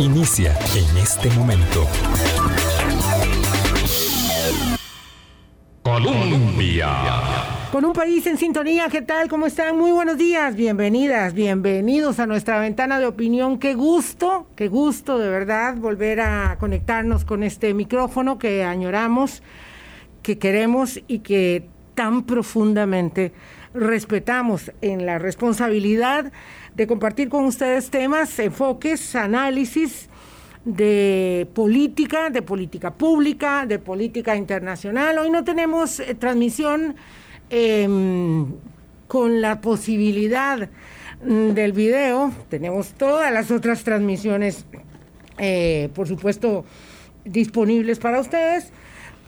Inicia en este momento. Colombia. Con un país en sintonía, ¿qué tal? ¿Cómo están? Muy buenos días, bienvenidas, bienvenidos a nuestra ventana de opinión. Qué gusto, qué gusto de verdad volver a conectarnos con este micrófono que añoramos, que queremos y que tan profundamente respetamos en la responsabilidad de compartir con ustedes temas, enfoques, análisis de política, de política pública, de política internacional. Hoy no tenemos eh, transmisión em, con la posibilidad mm, del video, tenemos todas las otras transmisiones, eh, por supuesto, disponibles para ustedes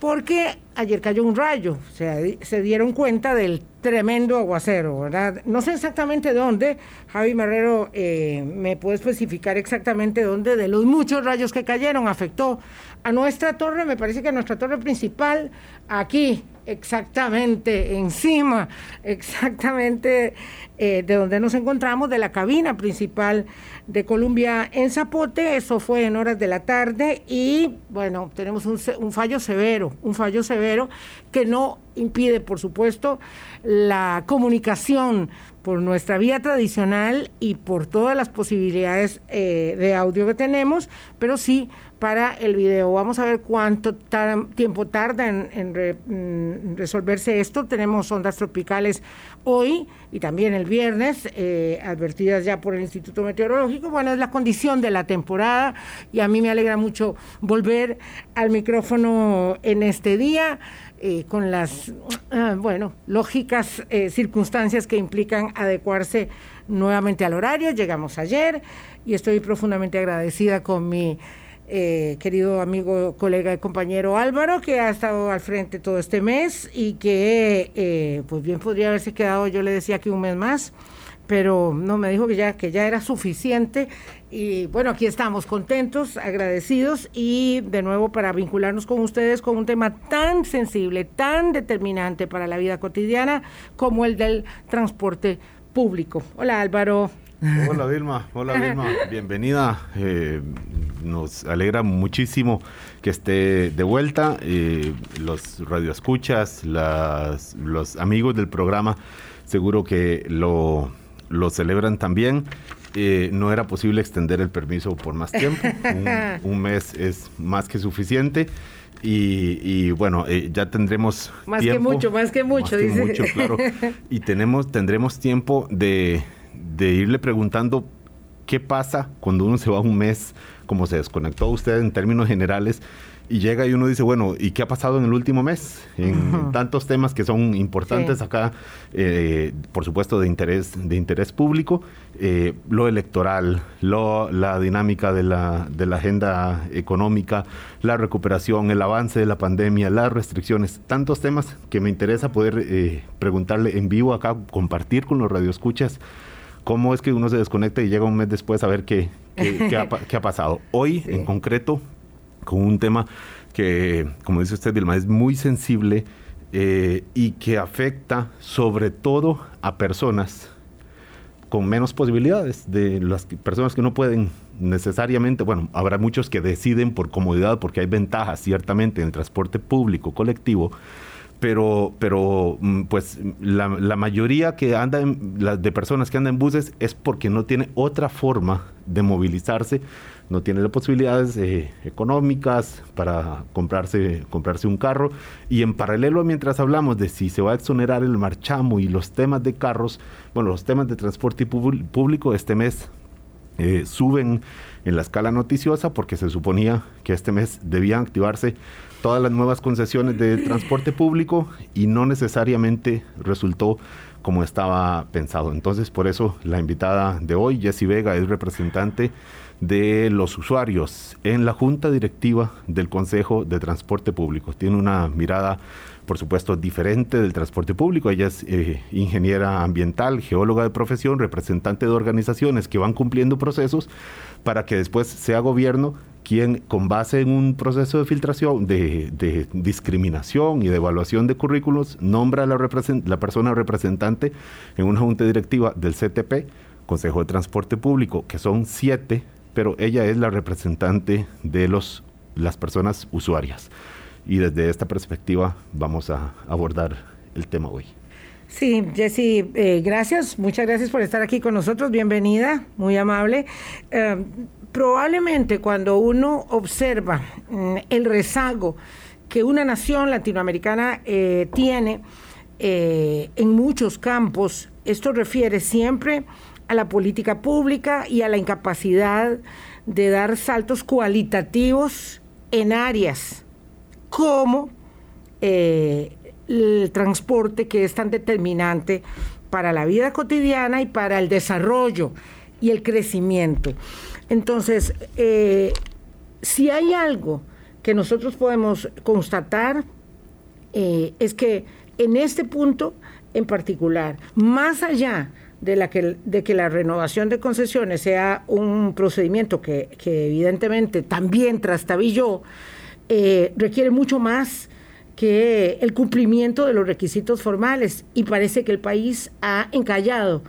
porque ayer cayó un rayo, se dieron cuenta del tremendo aguacero, ¿verdad? No sé exactamente dónde, Javi Marrero eh, me puede especificar exactamente dónde, de los muchos rayos que cayeron, afectó a nuestra torre, me parece que a nuestra torre principal, aquí, exactamente, encima, exactamente eh, de donde nos encontramos, de la cabina principal de Colombia en Zapote. Eso fue en horas de la tarde y bueno, tenemos un, un fallo severo, un fallo severo que no impide, por supuesto, la comunicación por nuestra vía tradicional y por todas las posibilidades eh, de audio que tenemos, pero sí para el video. Vamos a ver cuánto tiempo tarda en, mm, resolverse esto. Tenemos ondas tropicales hoy y también el viernes, eh, advertidas ya por el Instituto Meteorológico. Bueno, es la condición de la temporada y a mí me alegra mucho volver al micrófono en este día. Eh, con las, ah, bueno, lógicas eh, circunstancias que implican adecuarse nuevamente al horario. Llegamos ayer y estoy profundamente agradecida con mi eh, querido amigo, colega y compañero Álvaro, que ha estado al frente todo este mes y que, pues bien podría haberse quedado, yo le decía que un mes más pero no me dijo que ya que ya era suficiente y bueno, aquí estamos contentos, agradecidos y de nuevo para vincularnos con ustedes con un tema tan sensible, tan determinante para la vida cotidiana como el del transporte público. Hola Álvaro. Hola Vilma, hola Vilma, bienvenida. Eh, nos alegra muchísimo que esté de vuelta. Eh, los radioescuchas, las, los amigos del programa, seguro que lo lo celebran también. Eh, no era posible extender el permiso por más tiempo. un, mes es más que suficiente. Y, bueno, eh, ya tendremos más que mucho, más que mucho, más Que mucho, claro. Y tenemos, tendremos tiempo de, de irle preguntando qué pasa cuando uno se va un mes, como se desconectó usted en términos generales, y llega y uno dice, bueno, ¿y qué ha pasado en el último mes? En tantos temas que son importantes acá, eh, por supuesto, de interés, de interés público, eh, lo electoral, lo, la dinámica de la, de la agenda económica, la recuperación, el avance de la pandemia, las restricciones, tantos temas que me interesa poder eh, preguntarle en vivo acá, compartir con los radioescuchas cómo es que uno se desconecta y llega un mes después a ver qué, qué, ha, qué ha, pasado. Hoy, en concreto, con un tema que, como dice usted, Dilma, es muy sensible eh, y que afecta sobre todo a personas con menos posibilidades, de las personas que no pueden necesariamente, bueno, habrá muchos que deciden por comodidad, porque hay ventajas ciertamente en el transporte público colectivo, pero, pero mm, pues la, mayoría que anda de personas que andan en buses es porque no tiene otra forma de movilizarse no tiene las posibilidades eh, económicas para comprarse, comprarse un carro. Y en paralelo, mientras hablamos de si se va a exonerar el marchamo y los temas de carros, bueno, los temas de transporte público este mes eh, suben en la escala noticiosa porque se suponía que este mes debían activarse todas las nuevas concesiones de transporte público y no necesariamente resultó como estaba pensado. Entonces, por eso la invitada de hoy, Jessie Vega, es representante de los usuarios en la junta directiva del Consejo de Transporte Público. Tiene una mirada, por supuesto, diferente del transporte público. Ella es eh, ingeniera ambiental, geóloga de profesión, representante de organizaciones que van cumpliendo procesos para que después sea gobierno quien, con base en un proceso de filtración, de, discriminación y de evaluación de currículos, nombra a la, la persona representante en una junta directiva del CTP Consejo de Transporte Público, que son siete, pero ella es la representante de los, las personas usuarias. Y desde esta perspectiva vamos a abordar el tema hoy. Sí, Jessy, eh, gracias, muchas gracias por estar aquí con nosotros, bienvenida, muy amable. Eh, probablemente cuando uno observa mm, el rezago que una nación latinoamericana eh, tiene en muchos campos, esto refiere siempre a la política pública y a la incapacidad de dar saltos cualitativos en áreas como el transporte que es tan determinante para la vida cotidiana y para el desarrollo y el crecimiento. Entonces, eh, si hay algo que nosotros podemos constatar, eh, es que en este punto en particular, más allá de, la que, de que la renovación de concesiones sea un procedimiento que, evidentemente también trastabilló, eh, requiere mucho más que el cumplimiento de los requisitos formales y parece que el país ha encallado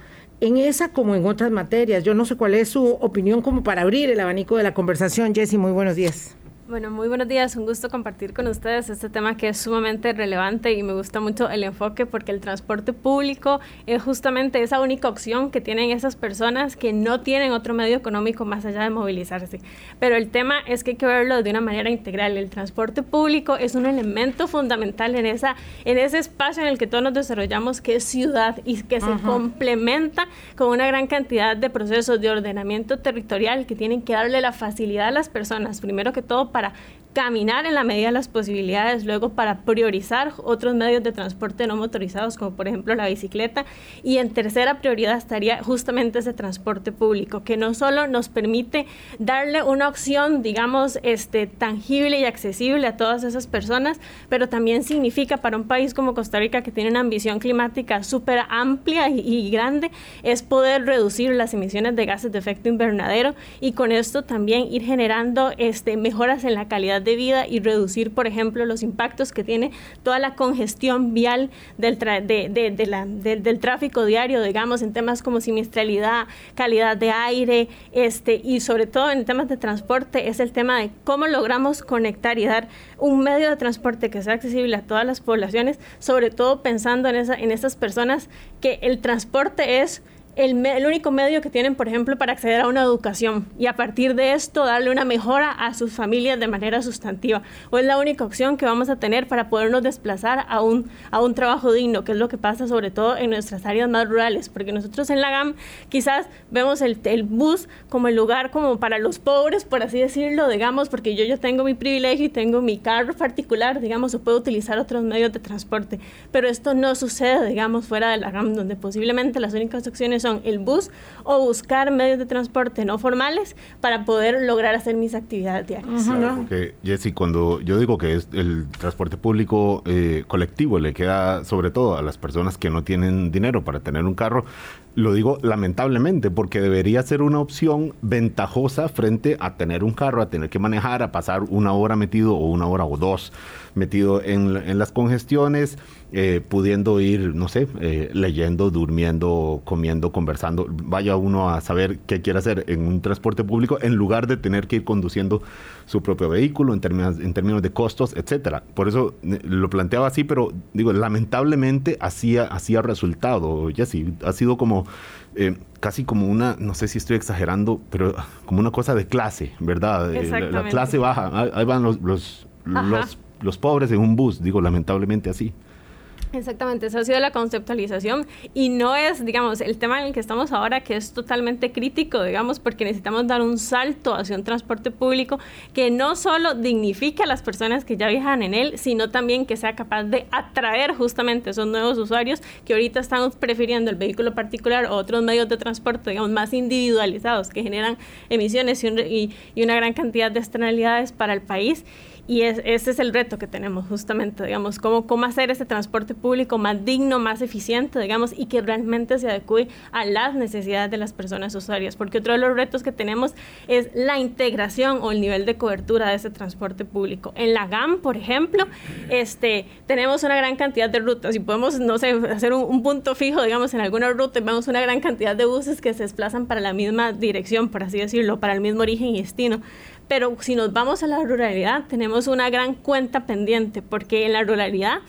en esa como en otras materias. Yo no sé cuál es su opinión como para abrir el abanico de la conversación. Jessy, muy buenos días. Bueno, muy buenos días. Un gusto compartir con ustedes este tema que es sumamente relevante y me gusta mucho el enfoque porque el transporte público es justamente esa única opción que tienen esas personas que no tienen otro medio económico más allá de movilizarse. Pero el tema es que hay que verlo de una manera integral. El transporte público es un elemento fundamental en, esa, en ese espacio en el que todos nos desarrollamos, que es ciudad y que se complementa con una gran cantidad de procesos de ordenamiento territorial que tienen que darle la facilidad a las personas, primero que todo para caminar en la medida de las posibilidades, luego para priorizar otros medios de transporte no motorizados, como por ejemplo la bicicleta, y en tercera prioridad estaría justamente ese transporte público, que no solo nos permite darle una opción, digamos, este, tangible y accesible a todas esas personas, pero también significa para un país como Costa Rica, que tiene una ambición climática súper amplia y, y grande, es poder reducir las emisiones de gases de efecto invernadero y con esto también ir generando este, mejoras en la calidad de vida y reducir, por ejemplo, los impactos que tiene toda la congestión vial del, del tráfico diario, digamos, en temas como siniestralidad, calidad de aire, este, y sobre todo en temas de transporte, es el tema de cómo logramos conectar y dar un medio de transporte que sea accesible a todas las poblaciones, sobre todo pensando en, esa, en esas personas que el transporte es el, único medio que tienen, por ejemplo, para acceder a una educación y a partir de esto darle una mejora a sus familias de manera sustantiva. O es la única opción que vamos a tener para podernos desplazar a un, a un trabajo digno, que es lo que pasa sobre todo en nuestras áreas más rurales, porque nosotros en la GAM quizás vemos el, el bus como el lugar como para los pobres, por así decirlo, digamos, porque yo, yo tengo mi privilegio y tengo mi carro particular, digamos, o puedo utilizar otros medios de transporte, pero esto no sucede, digamos, fuera de la GAM, donde posiblemente las únicas opciones son el bus o buscar medios de transporte no formales para poder lograr hacer mis actividades diarias. porque, Jessy, cuando yo digo que es el transporte público eh, colectivo le queda sobre todo a las personas que no tienen dinero para tener un carro, lo digo lamentablemente porque debería ser una opción ventajosa frente a tener un carro, a tener que manejar, a pasar una hora metido o una hora o dos metido en, en las congestiones, eh, pudiendo ir, no sé, eh, leyendo, durmiendo, comiendo, conversando. Vaya uno a saber qué quiere hacer en un transporte público en lugar de tener que ir conduciendo su propio vehículo en términos, en términos de costos, etcétera. Por eso eh, lo planteaba así, pero digo, lamentablemente así ha, resultado. Ya sí, ha sido como casi como una, no sé si estoy exagerando, pero como una cosa de clase, ¿verdad? la, clase baja, ahí van los, los, los, los pobres en un bus, digo, lamentablemente así. Exactamente, esa ha sido la conceptualización y no es, digamos, el tema en el que estamos ahora que es totalmente crítico, digamos, porque necesitamos dar un salto hacia un transporte público que no solo dignifique a las personas que ya viajan en él, sino también que sea capaz de atraer justamente esos nuevos usuarios que ahorita están prefiriendo el vehículo particular o otros medios de transporte, digamos, más individualizados que generan emisiones y, y una gran cantidad de externalidades para el país Y es, ese es el reto que tenemos justamente, digamos, cómo, cómo hacer ese transporte público más digno, más eficiente, digamos, y que realmente se adecue a las necesidades de las personas usuarias. Porque otro de los retos que tenemos es la integración o el nivel de cobertura de ese transporte público. En la GAM, por ejemplo, este, tenemos una gran cantidad de rutas y podemos, no sé, hacer un, un punto fijo, digamos, en alguna ruta, vemos una gran cantidad de buses que se desplazan para la misma dirección, por así decirlo, para el mismo origen y destino. Pero si nos vamos a la ruralidad, tenemos una gran cuenta pendiente, porque en la ruralidad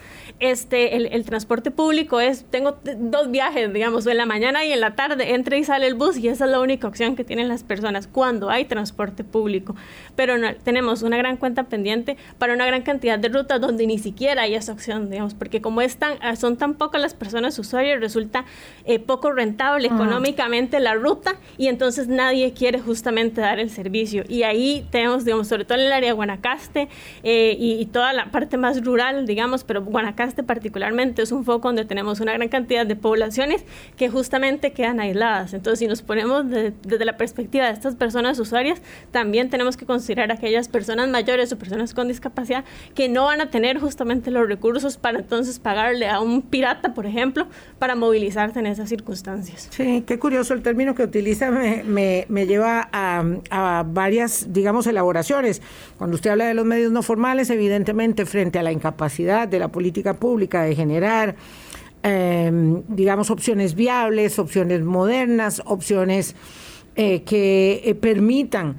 este, el, transporte público es, tengo dos viajes, digamos, en la mañana y en la tarde, entra y sale el bus y esa es la única opción que tienen las personas cuando hay transporte público. Pero no, tenemos una gran cuenta pendiente para una gran cantidad de rutas donde ni siquiera hay esa opción, digamos, porque como es son tan pocas las personas usuarias, resulta eh, poco rentable económicamente la ruta y entonces nadie quiere justamente dar el servicio. Y ahí tenemos, digamos, sobre todo en el área de Guanacaste eh, y, y toda la parte más rural, digamos, pero Guanacaste este particularmente es un foco donde tenemos una gran cantidad de poblaciones que justamente quedan aisladas. Entonces, si nos ponemos desde la perspectiva de estas personas usuarias, también tenemos que considerar aquellas personas mayores o personas con discapacidad que no van a tener justamente los recursos para entonces pagarle a un pirata, por ejemplo, para movilizarse en esas circunstancias. Sí, qué curioso el término que utiliza, me, me, lleva a, a varias, digamos, elaboraciones. Cuando usted habla de los medios no formales, evidentemente frente a la incapacidad de la política pública de generar, em, digamos, opciones viables, opciones modernas, opciones eh, que eh, permitan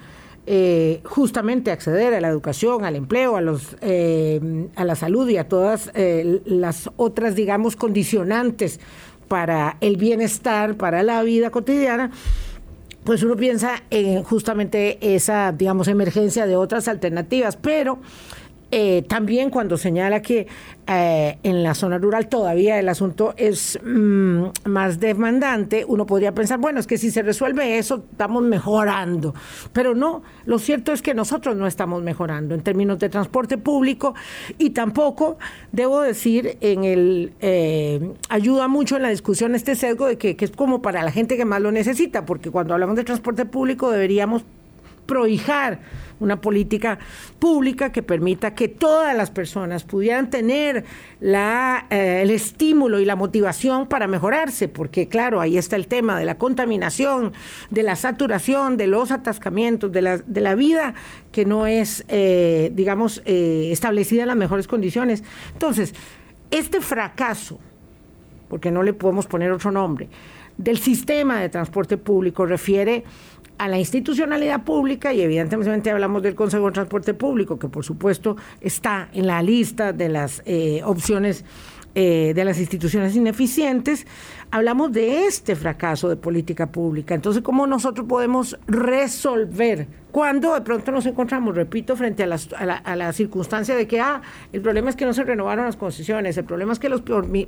eh, justamente acceder a la educación, al empleo, a, los, a la salud y a todas las otras, digamos, condicionantes para el bienestar, para la vida cotidiana pues uno piensa en justamente esa, digamos, emergencia de otras alternativas, pero eh, también cuando señala que eh, en la zona rural todavía el asunto es mm, más demandante, uno podría pensar, bueno, es que si se resuelve eso, estamos mejorando. Pero no, lo cierto es que nosotros no estamos mejorando en términos de transporte público y tampoco, debo decir, en el eh, ayuda mucho en la discusión este sesgo de que, que es como para la gente que más lo necesita, porque cuando hablamos de transporte público deberíamos prohijar una política pública que permita que todas las personas pudieran tener la, eh, el estímulo y la motivación para mejorarse, porque claro, ahí está el tema de la contaminación, de la saturación, de los atascamientos, de la, de la vida que no es, eh, digamos, eh, establecida en las mejores condiciones. Entonces, este fracaso, porque no le podemos poner otro nombre, del sistema de transporte público refiere a la institucionalidad pública y evidentemente hablamos del Consejo de Transporte Público, que por supuesto está en la lista de las eh, opciones eh, de las instituciones ineficientes, hablamos de este fracaso de política pública. Entonces, ¿cómo nosotros podemos resolver cuando de pronto nos encontramos, repito, frente a, a, la, a la circunstancia de que, ah, el problema es que no se renovaron las concesiones, el problema es que los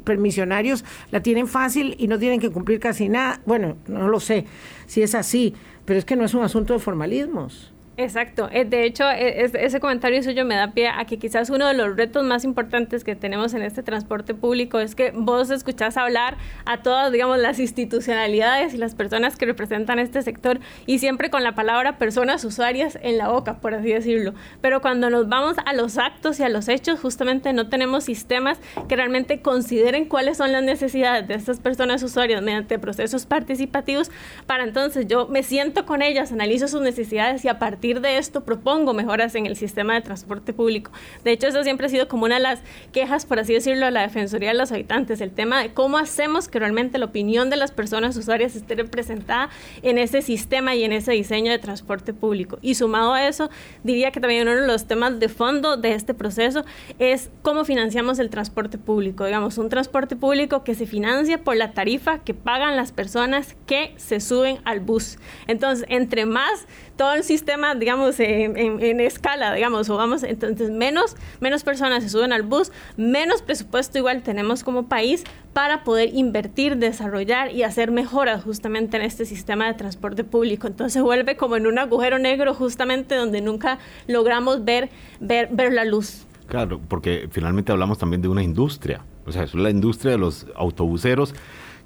permisionarios la tienen fácil y no tienen que cumplir casi nada? Bueno, no lo sé si es así pero es que no es un asunto de formalismos. Exacto. Eh, de hecho, e, ese comentario suyo me da pie a que quizás uno de los retos más importantes que tenemos en este transporte público es que vos escuchás hablar a todas, digamos, las institucionalidades y las personas que representan este sector y siempre con la palabra personas usuarias en la boca, por así decirlo. Pero cuando nos vamos a los actos y a los hechos, justamente no tenemos sistemas que realmente consideren cuáles son las necesidades de estas personas usuarias mediante procesos participativos para entonces yo me siento con ellas, analizo sus necesidades y a partir de esto propongo mejoras en el sistema de transporte público. De hecho, eso siempre ha sido como una de las quejas, por así decirlo, a la Defensoría de los Habitantes, el tema de cómo hacemos que realmente la opinión de las personas usuarias esté representada en ese sistema y en ese diseño de transporte público. Y sumado a eso, diría que también uno de los temas de fondo de este proceso es cómo financiamos el transporte público. Digamos, un transporte público que se financia por la tarifa que pagan las personas que se suben al bus. Entonces, entre más todo el sistema, digamos, en, escala, digamos, o vamos, entonces menos, menos personas se suben al bus, menos presupuesto igual tenemos como país para poder invertir, desarrollar y hacer mejoras justamente en este sistema de transporte público. Entonces vuelve como en un agujero negro justamente donde nunca logramos ver, ver, ver la luz. Claro, porque finalmente hablamos también de una industria, o sea, es la industria de los autobuseros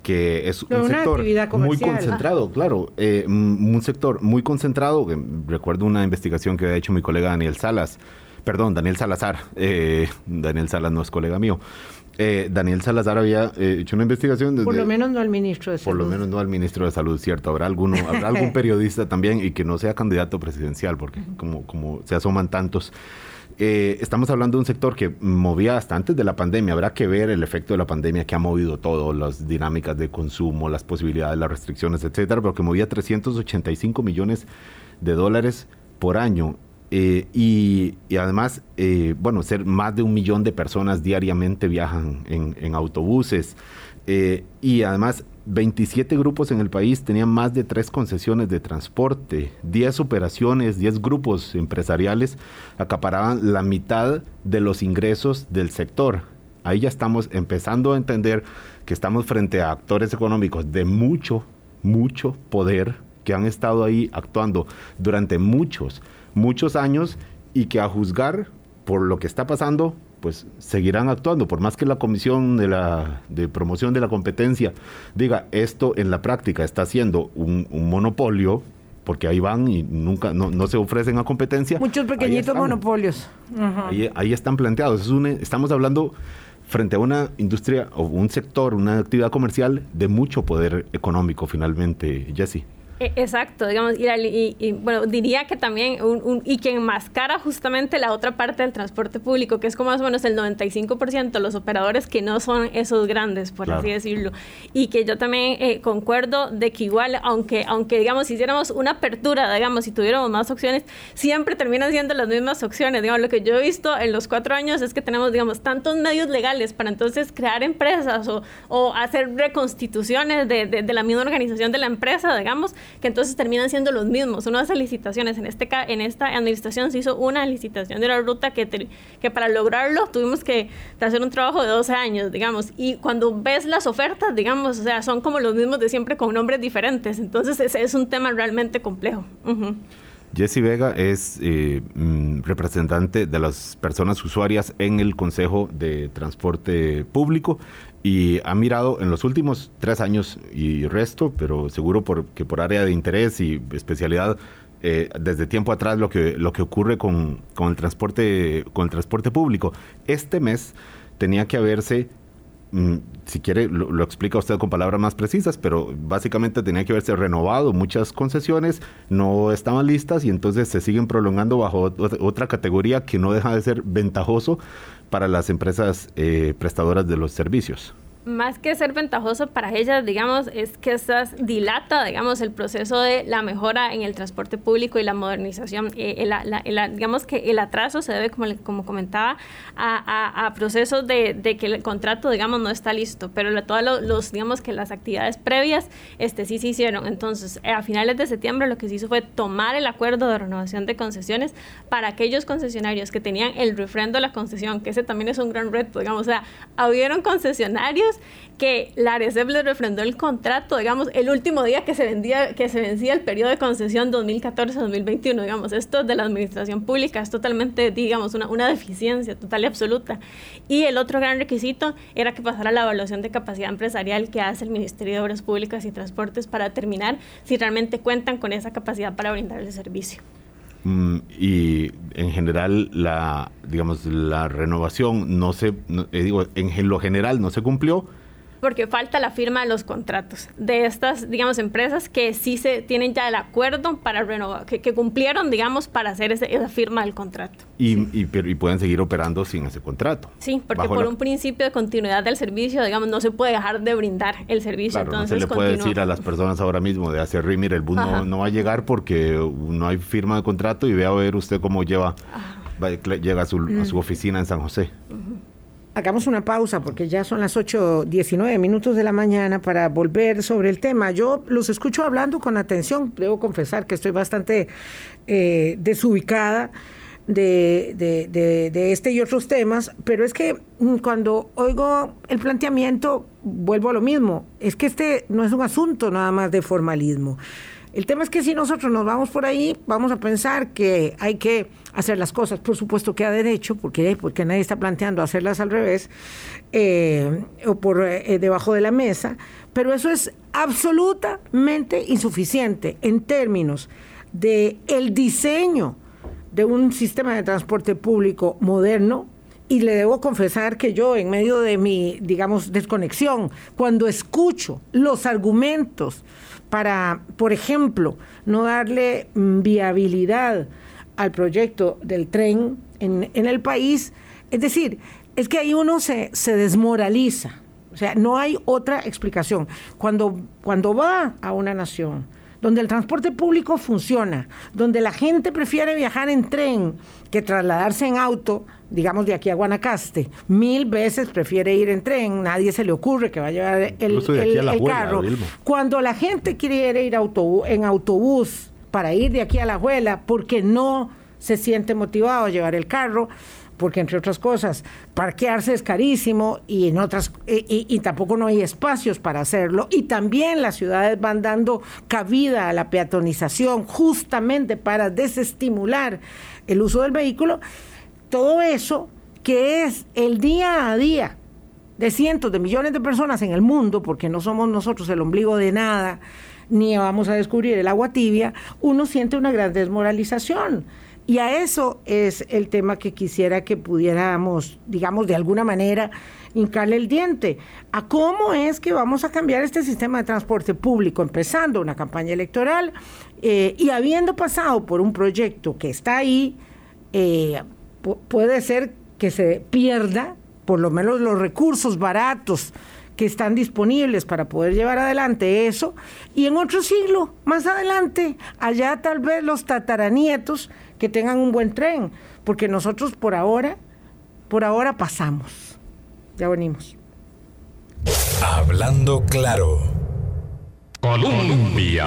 que es un sector muy concentrado, claro, eh, un sector muy concentrado. Recuerdo una investigación que ha hecho mi colega Daniel Salas, perdón, Daniel Salazar, eh, Daniel Salas no es colega mío, eh, Daniel Salazar había hecho una investigación. por lo menos no al ministro de Salud. Por lo menos no al ministro de Salud, cierto. Habrá, alguno, habrá algún periodista también y que no sea candidato presidencial, porque como, como se asoman tantos. Eh, estamos hablando de un sector que movía hasta antes de la pandemia. Habrá que ver el efecto de la pandemia que ha movido todo, las dinámicas de consumo, las posibilidades, las restricciones, etcétera, pero que movía 385 millones de dólares por año eh, y, además, eh, bueno, ser más de un millón de personas diariamente viajan en, autobuses. Y además, 27 grupos en el país tenían más de tres concesiones de transporte, 10 operaciones, 10 grupos empresariales acaparaban la mitad de los ingresos del sector. Ahí ya estamos empezando a entender que estamos frente a actores económicos de mucho, mucho poder que han estado ahí actuando durante muchos muchos años y que a juzgar por lo que está pasando, pues seguirán actuando, por más que la Comisión de, la, de Promoción de la Competencia diga esto en la práctica está siendo un, monopolio, porque ahí van y nunca no, se ofrecen a competencia. Muchos pequeñitos monopolios. ahí, están planteados. estamos hablando frente a una industria o un sector, una actividad comercial de mucho poder económico finalmente, Jesse. E, exacto, digamos, y, bueno, diría que también, un, y que enmascara justamente la otra parte del transporte público, que es como más o menos el 95% de los operadores que no son esos grandes, por así decirlo. Y que yo también eh, concuerdo de que igual, aunque, aunque digamos, si hiciéramos una apertura, digamos, si tuviéramos más opciones, siempre terminan siendo las mismas opciones. Digamos, lo que yo he visto en los cuatro años es que tenemos, digamos, tantos medios legales para entonces crear empresas o, o hacer reconstituciones de, de, de la misma organización de la empresa, digamos, que entonces terminan siendo los mismos. Unas licitaciones, en, este, en esta administración se hizo una licitación de la ruta que, que para lograrlo tuvimos que hacer un trabajo de 12 años, digamos, y cuando ves las ofertas, digamos, o sea, son como los mismos de siempre con nombres diferentes, entonces ese es un tema realmente complejo. Jesse Vega es eh, mm, representante de las personas usuarias en el Consejo de Transporte Público y ha mirado en los últimos tres años y resto, pero seguro por, que por área de interés y especialidad, eh, desde tiempo atrás lo que, lo que ocurre con, con, el transporte, con el transporte público. Este mes tenía que haberse, si quiere lo, explica usted con palabras más precisas, pero básicamente tenía que haberse renovado muchas concesiones, no estaban listas y entonces se siguen prolongando bajo otra categoría que no deja de ser ventajoso para las empresas eh, prestadoras de los servicios más que ser ventajoso para ellas, digamos, es que estas dilata, digamos, el proceso de la mejora en el transporte público y la modernización. Eh, digamos que el atraso se debe, como, como comentaba, a, procesos de, que el contrato, digamos, no está listo, pero todos los, digamos que las actividades previas, este, sí se hicieron. Entonces, eh, a finales de septiembre lo que se hizo fue tomar el acuerdo de renovación de concesiones para aquellos concesionarios que tenían el refrendo de la concesión, que ese también es un gran reto, digamos, o sea, hubieron concesionarios que la ARECEP le refrendó el contrato, digamos, el último día que se, vendía, que se vencía el periodo de concesión 2014-2021, digamos, esto de la administración pública es totalmente, digamos, una, una deficiencia total y absoluta. Y el otro gran requisito era que pasara la evaluación de capacidad empresarial que hace el Ministerio de Obras Públicas y Transportes para determinar si realmente cuentan con esa capacidad para brindar el servicio. Mm, y en general la digamos la renovación no se eh, digo en lo general no se cumplió porque falta la firma de los contratos de estas, digamos, empresas que sí se tienen ya el acuerdo para renovar, que, cumplieron, digamos, para hacer esa firma del contrato. Y, pero, y pueden seguir operando sin ese contrato. Sí, porque por un principio de continuidad del servicio, digamos, no se puede dejar de brindar el servicio. Claro, no se le puede decir a las personas ahora mismo de hacer mire, el bus no, va a llegar porque no hay firma de contrato y vea a ver usted cómo lleva, llega a su, a su, oficina en San José hagamos una pausa porque ya son las 8.19 minutos de la mañana para volver sobre el tema. Yo los escucho hablando con atención, debo confesar que estoy bastante eh, desubicada. De, de, este y otros temas, pero es que mm, cuando oigo el planteamiento, vuelvo a lo mismo, es que este no es un asunto nada más de formalismo. El tema es que si nosotros nos vamos por ahí, vamos a pensar que hay que hacer las cosas, por supuesto que a derecho, porque, porque nadie está planteando hacerlas al revés eh, o por eh, debajo de la mesa, pero eso es absolutamente insuficiente en términos de el diseño de un sistema de transporte público moderno, y le debo confesar que yo, en medio de mi, digamos, desconexión, cuando escucho los argumentos para, por ejemplo, no darle viabilidad al proyecto del tren en, el país, es decir, es que ahí uno se, se desmoraliza. O sea, no hay otra explicación. Cuando, cuando va a una nación donde el transporte público funciona, donde la gente prefiere viajar en tren que trasladarse en auto, digamos de aquí a Guanacaste, mil veces prefiere ir en tren, nadie se le ocurre que va a llevar el, carro. Cuando la gente quiere ir en autobús para ir de aquí a la abuela, porque no se siente motivado a llevar el carro, porque entre otras cosas, parquearse es carísimo y en otras y, tampoco no hay espacios para hacerlo y también las ciudades van dando cabida a la peatonización justamente para desestimular el uso del vehículo todo eso que es el día a día de cientos de millones de personas en el mundo, porque no somos nosotros el ombligo de nada, ni vamos a descubrir el agua tibia, uno siente una gran desmoralización. Y a eso es el tema que quisiera que pudiéramos, digamos, de alguna manera, hincarle el diente. A cómo es que vamos a cambiar este sistema de transporte público, empezando una campaña electoral eh, y habiendo pasado por un proyecto que está ahí, eh, puede ser que se pierda por lo menos los recursos baratos que están disponibles para poder llevar adelante eso, y en otro siglo, más adelante, allá tal vez los tataranietos que tengan un buen tren, porque nosotros por ahora, por ahora pasamos. Ya venimos. Hablando claro. Colombia.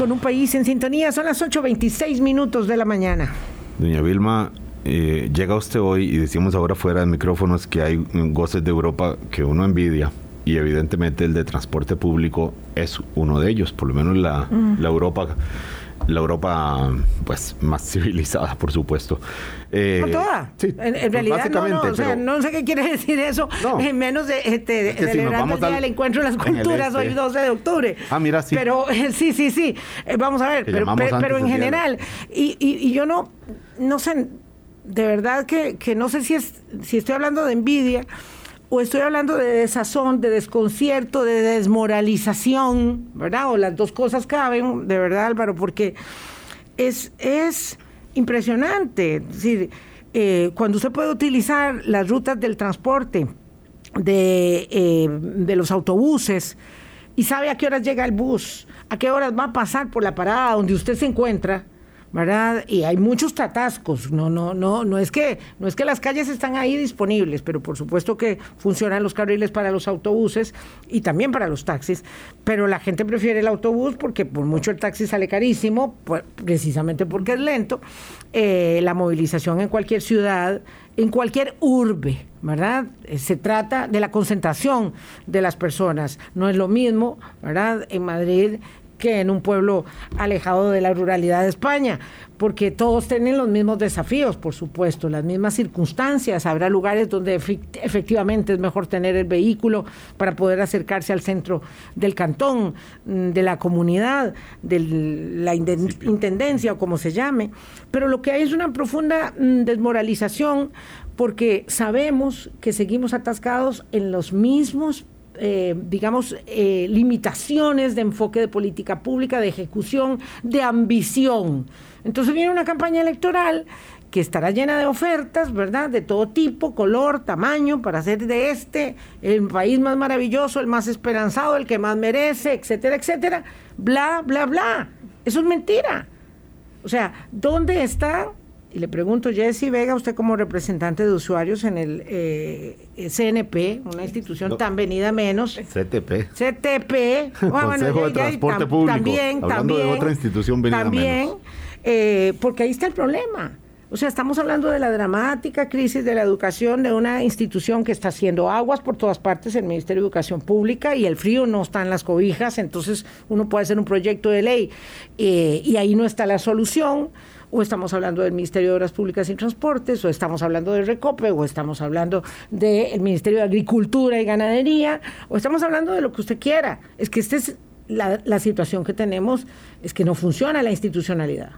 Con un país en sintonía, son las 8.26 minutos de la mañana. Doña Vilma, eh, llega usted hoy y decimos ahora fuera de micrófonos que hay goces de Europa que uno envidia y evidentemente el de transporte público es uno de ellos, por lo menos la, mm. la Europa la Europa pues más civilizada, por supuesto. Eh, toda. Sí, en, realidad no, no, o sea, no sé qué quiere decir eso, en menos de este, es celebrando el Día del Encuentro de las Culturas hoy 12 este. de octubre. Ah, mira, sí. Pero sí, sí, sí, eh, vamos a ver, pero, pero, en general, y, y, y yo no, no sé, de verdad que, no sé si, es, si estoy hablando de envidia o estoy hablando de desazón, de desconcierto, de desmoralización, ¿verdad? O las dos cosas caben, de verdad, Álvaro, porque es, es impresionante. Es decir, eh, cuando usted puede utilizar las rutas del transporte, de, eh, de los autobuses, y sabe a qué horas llega el bus, a qué horas va a pasar por la parada donde usted se encuentra, ¿verdad? Y hay muchos tatascos, no, no, no, no es que, no es que las calles están ahí disponibles, pero por supuesto que funcionan los carriles para los autobuses y también para los taxis, pero la gente prefiere el autobús porque por mucho el taxi sale carísimo, pues, precisamente porque es lento, eh, la movilización en cualquier ciudad, en cualquier urbe, ¿verdad? Eh, se trata de la concentración de las personas. No es lo mismo, ¿verdad? En Madrid que en un pueblo alejado de la ruralidad de España, porque todos tienen los mismos desafíos, por supuesto, las mismas circunstancias. Habrá lugares donde efectivamente es mejor tener el vehículo para poder acercarse al centro del cantón, mm, de la comunidad, de la intendencia o como se llame. Pero lo que hay es una profunda mm, desmoralización porque sabemos que seguimos atascados en los mismos eh, digamos, eh, limitaciones de enfoque de política pública, de ejecución, de ambición. Entonces viene una campaña electoral que estará llena de ofertas, ¿verdad? De todo tipo, color, tamaño, para hacer de este el país más maravilloso, el más esperanzado, el que más merece, etcétera, etcétera. Bla, bla, bla. Eso es mentira. O sea, ¿dónde está y le pregunto, Jesse Vega, usted como representante de usuarios en el eh, CNP, una institución tan venida menos. CTP. CTP. Consejo de Transporte Público. También, hablando también. de otra institución venida también, eh, porque ahí está el problema. O sea, estamos hablando de la dramática crisis de la educación de una institución que está haciendo aguas por todas partes, el Ministerio de Educación Pública, y el frío no está en las cobijas, entonces uno puede hacer un proyecto de ley eh, y ahí no está la solución o estamos hablando del Ministerio de Obras Públicas y Transportes, o estamos hablando del Recope, o estamos hablando del Ministerio de Agricultura y Ganadería, o estamos hablando de lo que usted quiera. Es que esta es la, situación que tenemos, es que no funciona la institucionalidad.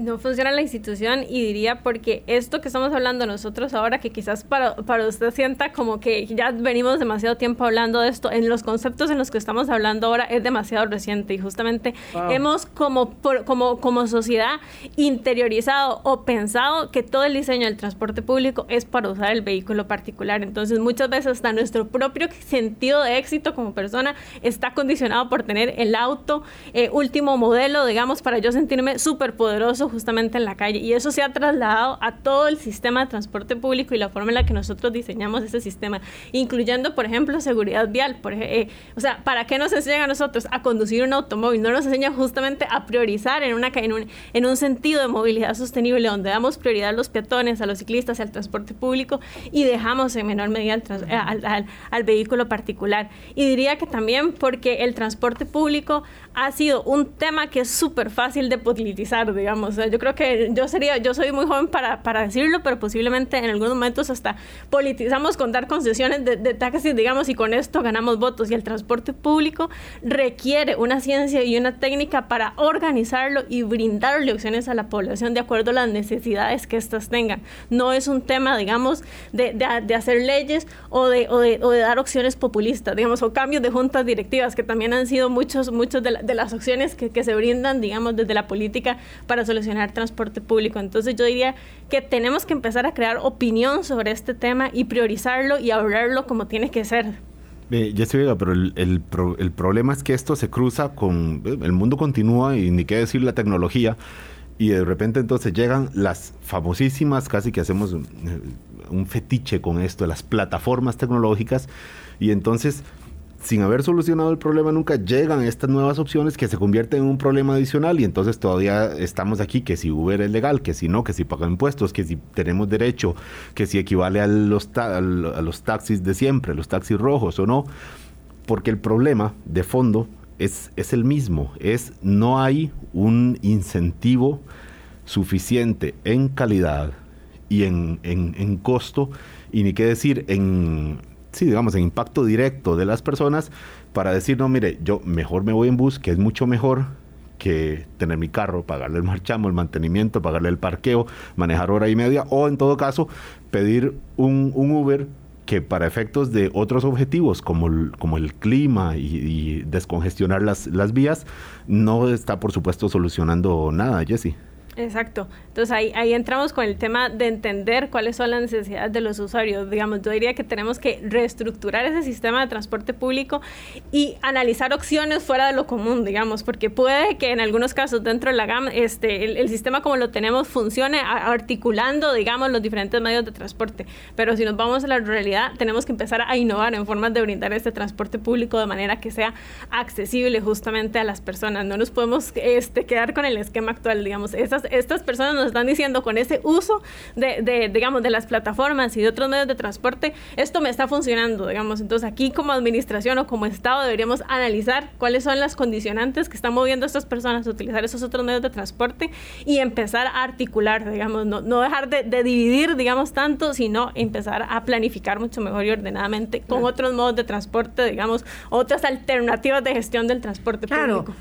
No funciona la institución y diría porque esto que estamos hablando nosotros ahora, que quizás para, para usted sienta como que ya venimos demasiado tiempo hablando de esto, en los conceptos en los que estamos hablando ahora es demasiado reciente y justamente hemos como, como, como sociedad interiorizado o pensado que todo el diseño del transporte público es para usar el vehículo particular. Entonces muchas veces hasta nuestro propio sentido de éxito como persona está condicionado por tener el auto eh, último modelo, digamos, para yo sentirme súper poderoso justamente en la calle. Y eso se ha trasladado a todo el sistema de transporte público y la forma en la que nosotros diseñamos ese sistema, incluyendo, por ejemplo, seguridad vial. Eh, o sea, ¿para qué nos enseñan a nosotros a conducir un automóvil? No nos enseñan justamente a priorizar en, una, en, un, en un sentido de movilidad sostenible, donde damos prioridad a los peatones, a los ciclistas, al transporte público y dejamos en menor medida eh, al, al, al vehículo particular. Y diría que también porque el transporte público ha sido un tema que es súper fácil de politizar, digamos. yo creo que yo sería, yo soy muy joven para, para, decirlo, pero posiblemente en algunos momentos hasta politizamos con dar concesiones de, de taxis, digamos, y con esto ganamos votos. Y el transporte público requiere una ciencia y una técnica para organizarlo y brindarle opciones a la población de acuerdo a las necesidades que éstas tengan. No es un tema, digamos, de, de, hacer leyes o de, o de, o de dar opciones populistas, digamos, o cambios de juntas directivas, que también han sido muchos, muchos de, de las opciones que, que, se brindan, digamos, desde la política para solucionar transporte público. Entonces yo diría que tenemos que empezar a crear opinión sobre este tema y priorizarlo y hablarlo como tiene que ser. Eh, ya vea, pero el, el, problema es que esto se cruza con... El mundo continúa y ni qué decir la tecnología. Y de repente entonces llegan las famosísimas, casi que hacemos un, eh, un fetiche con esto, las plataformas tecnológicas. Y entonces sin haber solucionado el problema nunca, llegan estas nuevas opciones que se convierten en un problema adicional y entonces todavía estamos aquí, que si Uber es legal, que si no, que si pagan impuestos, que si tenemos derecho, que si equivale a los, a los taxis de siempre, los taxis rojos o no, porque el problema de fondo es, es el mismo, es no hay un incentivo suficiente en calidad y en, en, en costo, y ni qué decir en sí, digamos, en impacto directo de las personas para decir, no, mire, yo mejor me voy en bus, que es mucho mejor que tener mi carro, pagarle el marchamo, el mantenimiento, pagarle el parqueo, manejar hora y media, o en todo caso, pedir un, Uber que para efectos de otros objetivos como el, como el clima y, y descongestionar las, las vías, no está por supuesto solucionando nada, Jesse. Exacto. Entonces ahí, ahí entramos con el tema de entender cuáles son las necesidades de los usuarios. Digamos, yo diría que tenemos que reestructurar ese sistema de transporte público y analizar opciones fuera de lo común, digamos, porque puede que en algunos casos dentro de la gama, este, el, el sistema como lo tenemos funcione articulando, digamos, los diferentes medios de transporte. Pero si nos vamos a la realidad, tenemos que empezar a innovar en formas de brindar este transporte público de manera que sea accesible justamente a las personas. No nos podemos este, quedar con el esquema actual, digamos. Esas estas personas nos están diciendo con ese uso de, de, digamos, de las plataformas y de otros medios de transporte, esto me está funcionando, digamos. Entonces aquí como administración o como Estado deberíamos analizar cuáles son las condicionantes que están moviendo a estas personas a utilizar esos otros medios de transporte y empezar a articular, digamos, no, no dejar de, de, dividir, digamos, tanto, sino empezar a planificar mucho mejor y ordenadamente con otros modos de transporte, digamos, otras alternativas de gestión del transporte claro. público.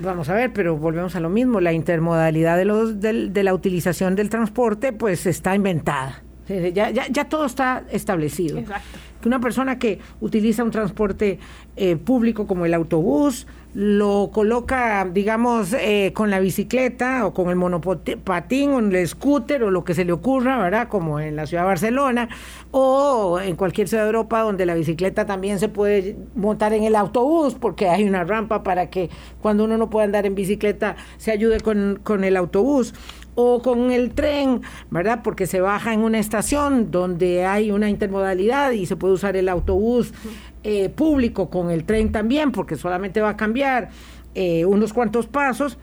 Vamos a ver, pero volvemos a lo mismo, la intermodalidad de los de, de, la utilización del transporte, pues está inventada. Ya, ya, ya todo está establecido. Exacto. Que una persona que utiliza un transporte eh, público como el autobús, lo coloca, digamos, eh, con la bicicleta o con el monopatín o el scooter o lo que se le ocurra, ¿verdad? Como en la ciudad de Barcelona o en cualquier ciudad de Europa donde la bicicleta también se puede montar en el autobús porque hay una rampa para que cuando uno no pueda andar en bicicleta se ayude con, con el autobús o con el tren, ¿verdad? Porque se baja en una estación donde hay una intermodalidad y se puede usar el autobús eh, público con el tren también, porque solamente va a cambiar eh, unos cuantos pasos.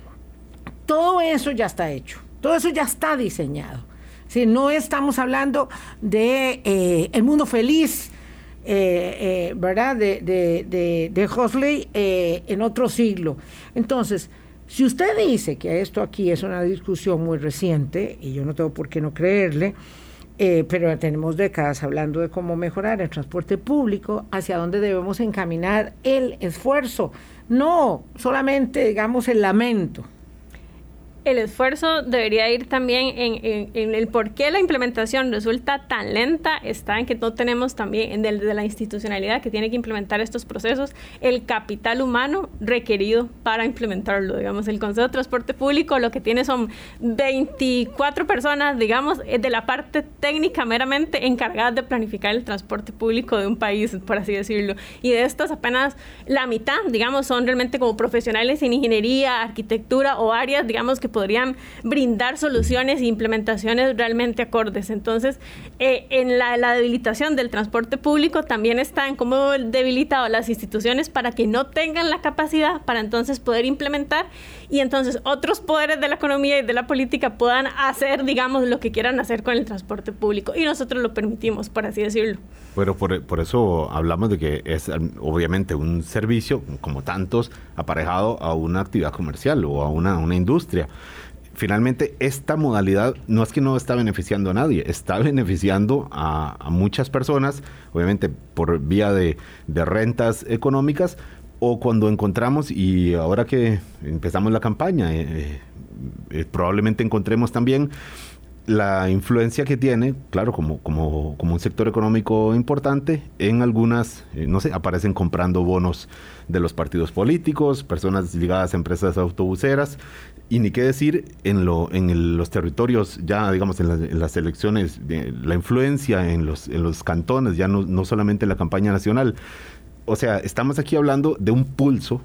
Todo eso ya está hecho, todo eso ya está diseñado. Si no estamos hablando de eh, el mundo feliz, ¿verdad? De, de, de, de Huxley en otro siglo. Entonces, si usted dice que esto aquí es una discusión muy reciente, y yo no tengo por qué no creerle, eh, pero tenemos décadas hablando de cómo mejorar el transporte público, hacia dónde debemos encaminar el esfuerzo, no solamente, digamos, el lamento. El esfuerzo debería ir también en, el por qué la implementación resulta tan lenta, está en que no tenemos también desde la institucionalidad que tiene que implementar estos procesos, el capital humano requerido para implementarlo. Digamos, el Consejo de Transporte Público lo que tiene son 24 personas, digamos, eh, de la parte técnica meramente encargadas de planificar el transporte público de un país, por así decirlo. Y de estas apenas la mitad, digamos, son realmente como profesionales en ingeniería, arquitectura o áreas, digamos, que podrían brindar soluciones e implementaciones realmente acordes. Entonces, eh, en la, debilitación del transporte público también está en cómo las instituciones para que no tengan la capacidad para entonces poder implementar y entonces otros poderes de la economía y de la política puedan hacer, digamos, lo que quieran hacer con el transporte público. Y nosotros lo permitimos, por así decirlo. Pero por, por eso hablamos de que es obviamente un servicio, como tantos, aparejado a una actividad comercial o a una, una industria finalmente esta modalidad no es que no está beneficiando a nadie, está beneficiando a, muchas personas, obviamente por vía de, rentas económicas, o cuando encontramos, y ahora que empezamos la campaña, eh, eh, probablemente encontremos también la influencia que tiene, claro, como, como, como un sector económico importante, en algunas, eh, no sé, aparecen comprando bonos de los partidos políticos, personas ligadas a empresas autobuseras, y ni qué decir en, lo, en los territorios, ya digamos en, las elecciones, la influencia en los, en los cantones, ya no, no solamente en la campaña nacional. O sea, estamos aquí hablando de un pulso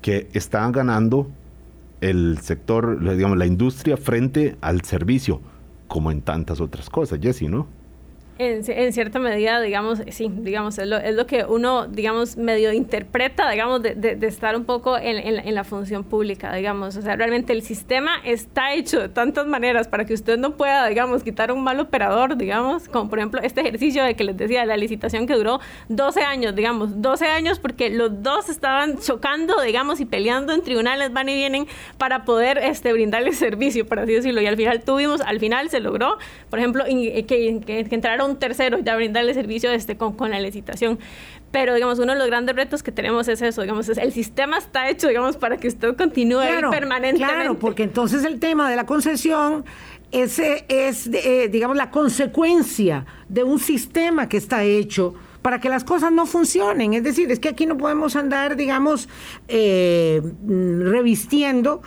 que está ganando el sector, digamos, la industria frente al servicio, como en tantas otras cosas, Jesse, ¿no? En, cierta medida, digamos, sí, digamos, es lo, es lo, que uno, digamos, medio interpreta, digamos, de, estar un poco en, en, la función pública, digamos. O sea, realmente el sistema está hecho de tantas maneras para que usted no pueda, digamos, quitar un mal operador, digamos, como por ejemplo este ejercicio de que les decía, la licitación que duró 12 años, digamos, 12 años porque los dos estaban chocando, digamos, y peleando en tribunales, van y vienen para poder este, brindarle servicio, por así decirlo. Y al final tuvimos, al final se logró, por ejemplo, que, que entraron un tercero ya brindarle servicio este, con, con la licitación. Pero, digamos, uno de los grandes retos que tenemos es eso, digamos, es el sistema está hecho, digamos, para que usted continúe permanentemente. Claro, porque entonces el tema de la concesión ese es, eh, digamos, la consecuencia de un sistema que está hecho para que las cosas no funcionen. Es decir, es que aquí no podemos andar, digamos, eh, revistiendo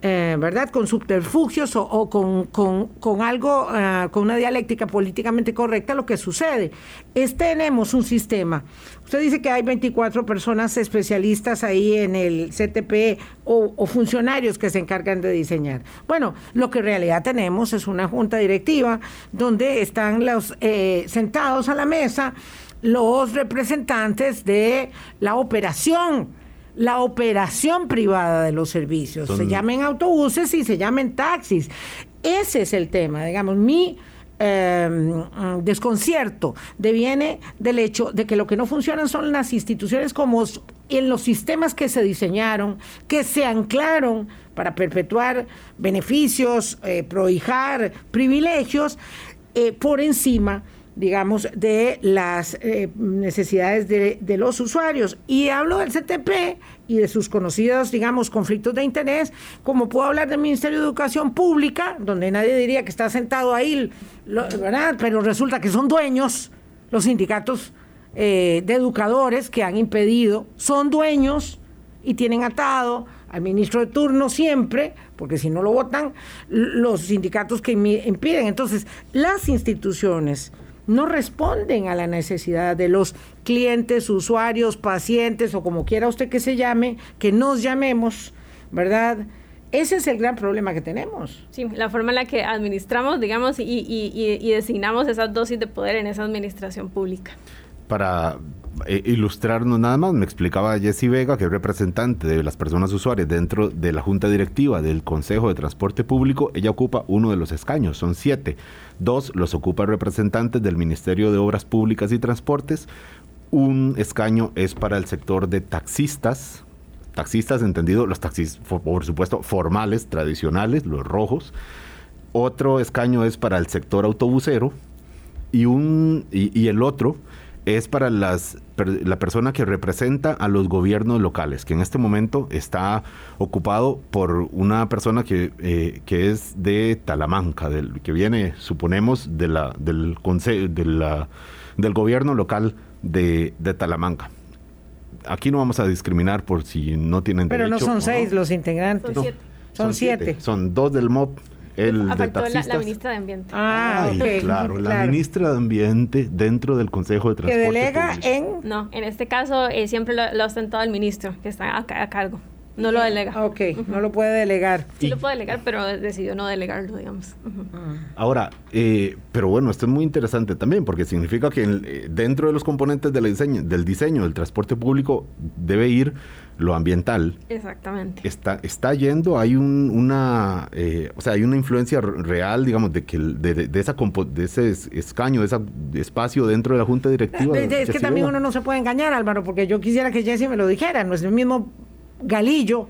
eh, ¿verdad? Con subterfugios o, con, algo, eh, con una dialéctica políticamente correcta, lo que sucede es tenemos un sistema. Usted dice que hay 24 personas especialistas ahí en el CTP o, funcionarios que se encargan de diseñar. Bueno, lo que en realidad tenemos es una junta directiva donde están los eh, sentados a la mesa los representantes de la operación la operación privada de los servicios, se llamen autobuses y se llamen taxis. Ese es el tema, digamos, mi em, desconcierto deviene del hecho de que lo que no funcionan son las instituciones como en los sistemas que se diseñaron, que se anclaron para perpetuar beneficios, eh, prohijar privilegios eh, por encima digamos, de las eh, necesidades de, los usuarios. Y hablo del CTP y de sus conocidos, digamos, conflictos de interés, como puedo hablar del Ministerio de Educación Pública, donde nadie diría que está sentado ahí, ¿verdad? Pero resulta que son dueños los sindicatos eh, de educadores que han impedido, son dueños y tienen atado al ministro de turno siempre, porque si no lo votan, los sindicatos que impiden. Entonces, las instituciones no responden a la necesidad de los clientes, usuarios, pacientes o como quiera usted que se llame, que nos llamemos, ¿verdad? Ese es el gran problema que tenemos. Sí, la forma en la que administramos, digamos, y, y designamos esas dosis de poder en esa administración pública. Para eh, ilustrarnos nada más, me explicaba Jessy Vega, que es representante de las personas usuarias dentro de la Junta Directiva del Consejo de Transporte Público, ella ocupa uno de los escaños, son siete. Dos los ocupa representantes del Ministerio de Obras Públicas y Transportes. Un escaño es para el sector de taxistas, taxistas entendido, los taxis, por supuesto, formales, tradicionales, los rojos. Otro escaño es para el sector autobusero y, un, y el otro es para las, la persona que representa a los gobiernos locales, que en este momento está ocupado por una persona que, eh, que es de Talamanca, del, que viene, suponemos, de la, del, de la, del gobierno local de, de Talamanca aquí no vamos a discriminar por si no tienen Pero no son seis los integrantes. Son siete. Son, siete. Son dos del MOP, el de la, la, ministra de Ambiente. Ah, claro, la ministra de Ambiente dentro del Consejo de Transporte. ¿Que delega en...? No, en este caso eh, siempre lo, lo, ha ostentado el ministro, que está a, a cargo. No lo delega. Ok, no lo puede delegar. Sí lo puede delegar, pero decidió no delegarlo, digamos. Ahora, eh, pero bueno, esto es muy interesante también, porque significa que eh, dentro de los componentes del diseño, del diseño del transporte público debe ir lo ambiental. Exactamente. Está, está yendo, hay un, una, eh, o sea, hay una influencia real, digamos, de que de, esa de ese escaño, de ese espacio dentro de la junta directiva. Es, que también uno no se puede engañar, Álvaro, porque yo quisiera que Jesse me lo dijera, no es el mismo Galillo,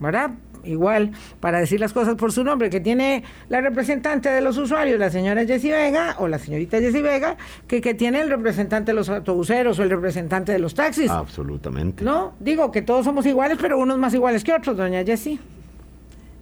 ¿verdad? Igual, para decir las cosas por su nombre, que tiene la representante de los usuarios, la señora Jessie Vega, o la señorita Jessie Vega, que, que tiene el representante de los autobuseros o el representante de los taxis. Absolutamente. No, digo que todos somos iguales, pero unos más iguales que otros, doña Jessie.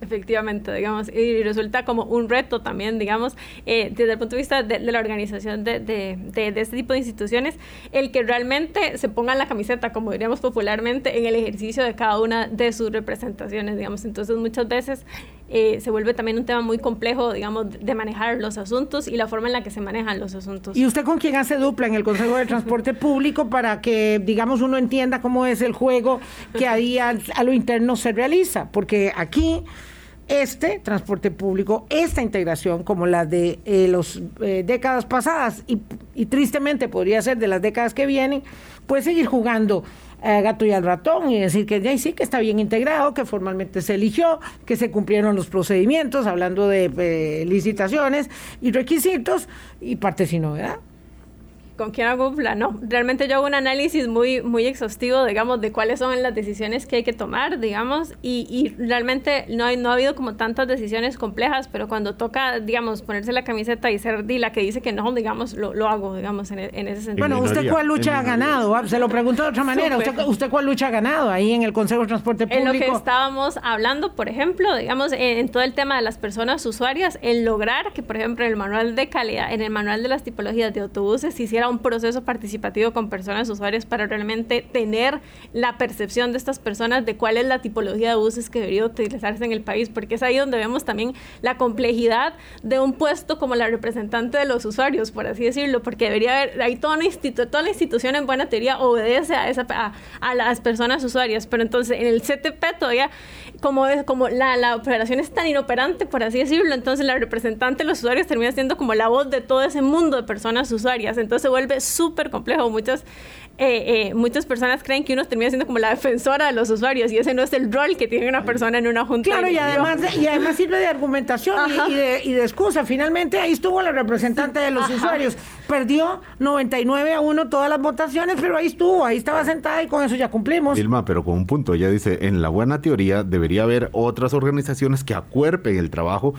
Efectivamente, digamos, y resulta como un reto también, digamos, eh, desde el punto de vista de, la organización de, de, este tipo de instituciones, el que realmente se ponga la camiseta, como diríamos popularmente, en el ejercicio de cada una de sus representaciones, digamos. Entonces, muchas veces eh, se vuelve también un tema muy complejo, digamos, de manejar los asuntos y la forma en la que se manejan los asuntos. ¿Y usted con quién hace dupla en el Consejo de Transporte Público para que, digamos, uno entienda cómo es el juego que ahí a, a lo interno se realiza? Porque aquí este transporte público, esta integración como la de eh, las eh, décadas pasadas y, tristemente podría ser de las décadas que vienen, puede seguir jugando a gato y al ratón y decir que ya sí que está bien integrado, que formalmente se eligió, que se cumplieron los procedimientos, hablando de eh, licitaciones y requisitos y parte sin novedad con quién hago No, realmente yo hago un análisis muy, muy exhaustivo, digamos, de cuáles son las decisiones que hay que tomar, digamos, y, y realmente no, hay, no ha habido como tantas decisiones complejas, pero cuando toca, digamos, ponerse la camiseta y ser la que dice que no, digamos, lo, lo hago, digamos, en, en, ese sentido. Bueno, ¿usted cuál lucha ha ganado? Ah, se lo pregunto de otra manera. ¿Usted, ¿Usted, cuál lucha ha ganado ahí en el Consejo de Transporte Público? En lo que estábamos hablando, por ejemplo, digamos, en, todo el tema de las personas usuarias, el lograr que, por ejemplo, en el manual de calidad, en el manual de las tipologías de autobuses, se hiciera un proceso participativo con personas usuarias para realmente tener la percepción de estas personas de cuál es la tipología de buses que debería utilizarse en el país, porque es ahí donde vemos también la complejidad de un puesto como la representante de los usuarios, por así decirlo, porque debería haber, ahí toda, una toda la institución en buena teoría obedece a, esa, a, las personas usuarias, pero entonces en el CTP todavía, como, como la, la operación es tan inoperante, por así decirlo, entonces la representante de los usuarios termina siendo como la voz de todo ese mundo de personas usuarias, entonces se vuelve súper complejo. Muchas, eh, eh, muchas personas creen que uno termina siendo como la defensora de los usuarios y ese no es el rol que tiene una persona en una junta. Claro, y además, y además sirve de argumentación y, de, y, de, excusa. Finalmente ahí estuvo la representante de los usuarios. Perdió 99 a 1 todas las votaciones, pero ahí estuvo, ahí estaba sentada y con eso ya cumplimos. Ilma, pero con un punto, ella dice, en la buena teoría debería haber otras organizaciones que acuerpen el trabajo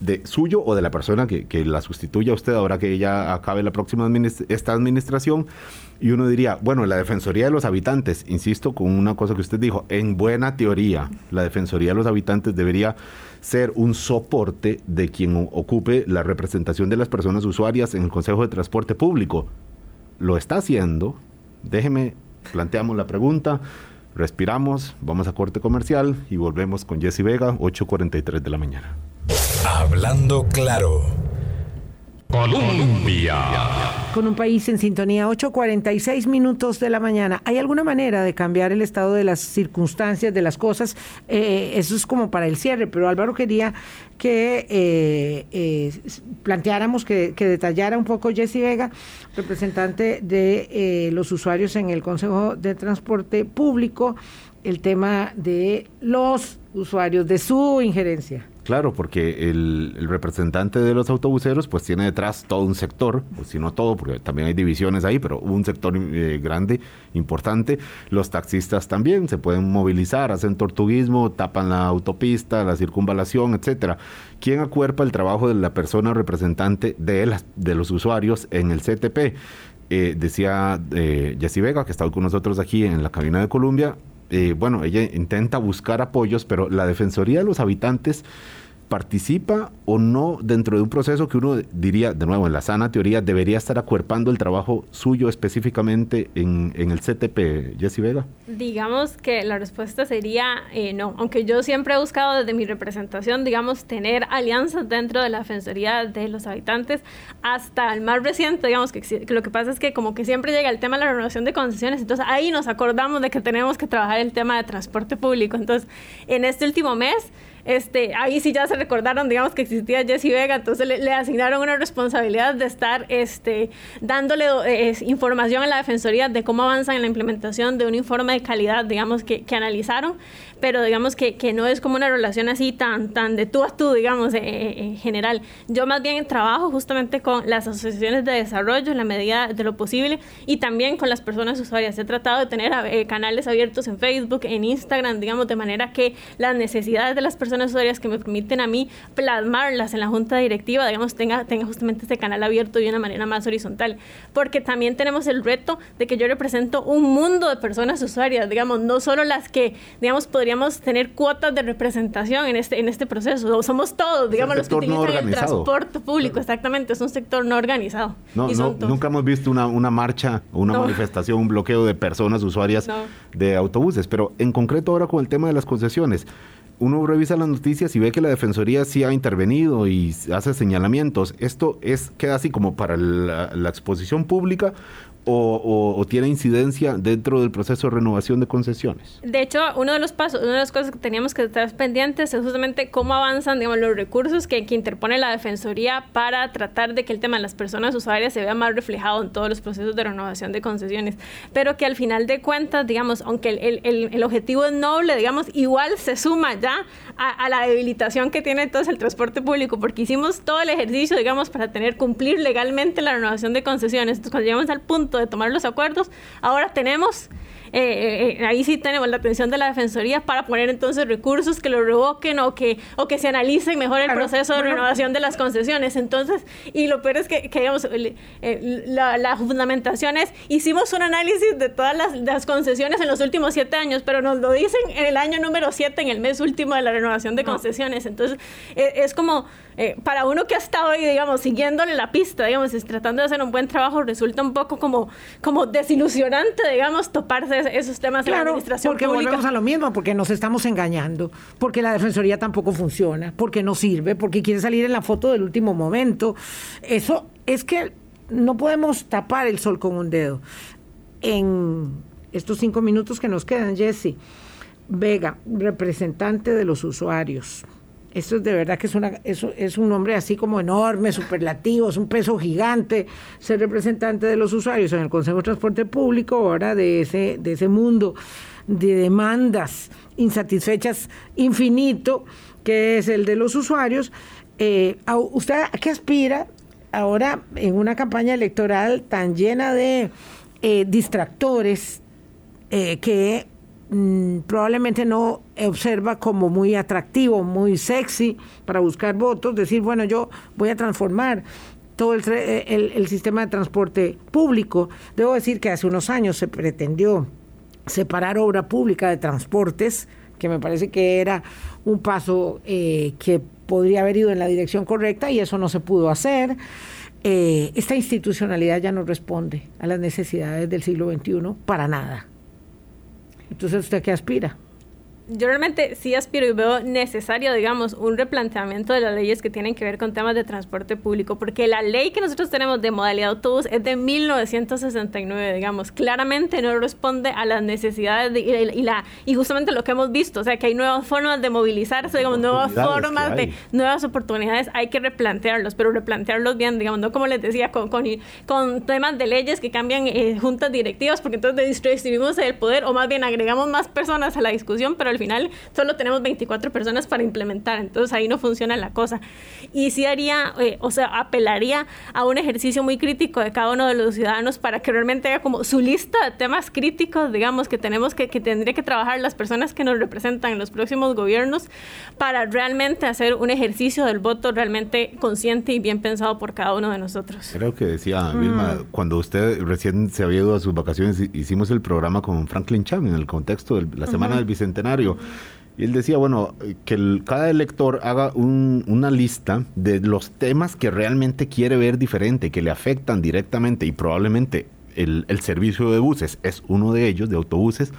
de suyo o de la persona que, la sustituya a usted ahora que ya acabe la próxima esta administración. Y uno diría, bueno, la Defensoría de los Habitantes, insisto con una cosa que usted dijo, en buena teoría, la Defensoría de los Habitantes debería ser un soporte de quien ocupe la representación de las personas usuarias en el Consejo de Transporte Público. Lo está haciendo. Déjeme, planteamos la pregunta, respiramos, vamos a corte comercial y volvemos con Jesse Vega, 8.43 de la mañana. Hablando claro. Colombia. Con un país en sintonía, 8.46 minutos de la mañana. ¿Hay alguna manera de cambiar el estado de las circunstancias, de las cosas? Eh, eso es como para el cierre, pero Álvaro quería que eh, eh, planteáramos, que, que, detallara un poco Jesse Vega, representante de los usuarios en el Consejo de Transporte Público, el tema de los usuarios, de su injerencia. Claro, porque el, representante de los autobuseros pues tiene detrás todo un sector, si no todo, porque también hay divisiones ahí, pero un sector eh, grande, importante. Los taxistas también se pueden movilizar, hacen tortuguismo, tapan la autopista, la circunvalación, etcétera. ¿Quién acuerpa el trabajo de la persona representante de, las, de los usuarios en el CTP? eh, decía eh, Jessie Vega, que está con nosotros aquí en la cabina de Colombia, eh, bueno, ella intenta buscar apoyos, pero la Defensoría de los Habitantes participa o no dentro de un proceso que uno diría, de nuevo, en la sana teoría, debería estar acuerpando el trabajo suyo específicamente en, en el CTP, Jessy Vega? Digamos que la respuesta sería eh, no, aunque yo siempre he buscado desde mi representación, digamos, tener alianzas dentro de la Defensoría de los Habitantes hasta el más reciente, digamos, que, que lo que pasa es que como que siempre llega el tema de la renovación de concesiones, entonces ahí nos acordamos de que tenemos que trabajar el tema de transporte público, entonces en este último mes este, ahí sí ya se recordaron, digamos, que existía Jesse Vega, entonces le, asignaron una responsabilidad de estar este, dándole eh, información a la Defensoría de cómo avanzan en la implementación de un informe de calidad, digamos, que, que analizaron pero digamos que, que, no es como una relación así tan, tan de tú a tú, digamos, eh, eh, en general. Yo más bien trabajo justamente con las asociaciones de desarrollo en la medida de lo posible y también con las personas usuarias. He tratado de tener canales abiertos en Facebook, en Instagram, digamos, de manera que las necesidades de las personas usuarias que me permiten a mí plasmarlas en la junta directiva, digamos, tenga, tenga justamente este canal abierto de una manera más horizontal. Porque también tenemos el reto de que yo represento un mundo de personas usuarias, digamos, no solo las que, digamos, podrían tener cuotas de representación en este, en este proceso. Somos todos, digamos, los que utilizan el transporte público, exactamente, es un sector no organizado. No, nunca hemos visto una, una marcha, una manifestación, un bloqueo de personas usuarias de autobuses, pero en concreto ahora con el tema de las concesiones uno revisa las noticias y ve que la Defensoría sí ha intervenido y hace señalamientos. ¿Esto es queda así como para la exposición pública o, tiene incidencia dentro del proceso de renovación de concesiones? De hecho, uno de los pasos, una de las cosas que teníamos que estar pendientes es justamente cómo avanzan digamos, los recursos que, que, interpone la Defensoría para tratar de que el tema de las personas usuarias se vea más reflejado en todos los procesos de renovación de concesiones. Pero que al final de cuentas, digamos, aunque el, el, el objetivo es noble, digamos, igual se suma ya a, la debilitación que tiene entonces el transporte público, porque hicimos todo el ejercicio, digamos, para tener, cumplir legalmente la renovación de concesiones. Entonces, cuando llegamos al punto de tomar los acuerdos, ahora tenemos eh, eh, eh, ahí sí tenemos la atención de la Defensoría para poner entonces recursos que lo revoquen o que, o que se analicen mejor el proceso de renovación de las concesiones. Entonces, y lo peor es que, digamos, la, fundamentación es, hicimos un análisis de todas las, concesiones en los últimos siete años, pero nos lo dicen en el año número siete, en el mes último de la renovación de concesiones. Entonces, es como eh, para uno que ha estado ahí, digamos, siguiéndole la pista, digamos, tratando de hacer un buen trabajo, resulta un poco como, como desilusionante, digamos, toparse esos temas de la administración porque volvemos a lo mismo, porque nos estamos engañando, porque la Defensoría tampoco funciona, porque no sirve, porque quiere salir en la foto del último momento. Eso es que no podemos tapar el sol con un dedo. En estos cinco minutos que nos quedan, Jesse, Vega, representante de los usuarios, esto es de verdad que es, una, es, un nombre así como enorme, superlativo, es un peso gigante ser representante de los usuarios en el Consejo de Transporte Público, ahora de ese, de ese mundo de demandas insatisfechas infinito, que es el de los usuarios. Eh, ¿Usted a qué aspira ahora en una campaña electoral tan llena de eh, distractores eh, que Mm, probablemente no observa como muy atractivo, muy sexy para buscar votos, decir, bueno, yo voy a transformar todo el, el, sistema de transporte público. Debo decir que hace unos años se pretendió separar obra pública de transportes, que me parece que era un paso eh, que podría haber ido en la dirección correcta y eso no se pudo hacer. Eh, esta institucionalidad ya no responde a las necesidades del siglo XXI para nada. Entonces, ¿usted qué aspira? Yo realmente sí aspiro y veo necesario, digamos, un replanteamiento de las leyes que tienen que ver con temas de transporte público, porque la ley que nosotros tenemos de modalidad autobús es de 1969, digamos, claramente no responde a las necesidades y, la, y justamente lo que hemos visto, o sea, que hay nuevas formas de movilizarse, digamos, nuevas formas de nuevas oportunidades, hay que replantearlos, pero replantearlos bien, digamos, no como les decía, con, con, con temas de leyes que cambian eh, juntas directivas, porque entonces distribuimos el poder o más bien agregamos más personas a la discusión, pero al final solo tenemos 24 personas para implementar, entonces ahí no funciona la cosa. Y sí haría, eh, o sea, apelaría a un ejercicio muy crítico de cada uno de los ciudadanos para que realmente haya como su lista de temas críticos, digamos, que tenemos que, que tendría que trabajar las personas que nos representan en los próximos gobiernos para realmente hacer un ejercicio del voto realmente consciente y bien pensado por cada uno de nosotros. Creo que decía Vilma, mm. cuando usted recién se había ido a sus vacaciones, hicimos el programa con Franklin Chang en el contexto de la Semana del Bicentenario. Y él decía, bueno, que cada elector haga una lista de los temas que realmente quiere ver diferente, que le afectan directamente y probablemente el, el servicio de buses es uno de ellos, de autobuses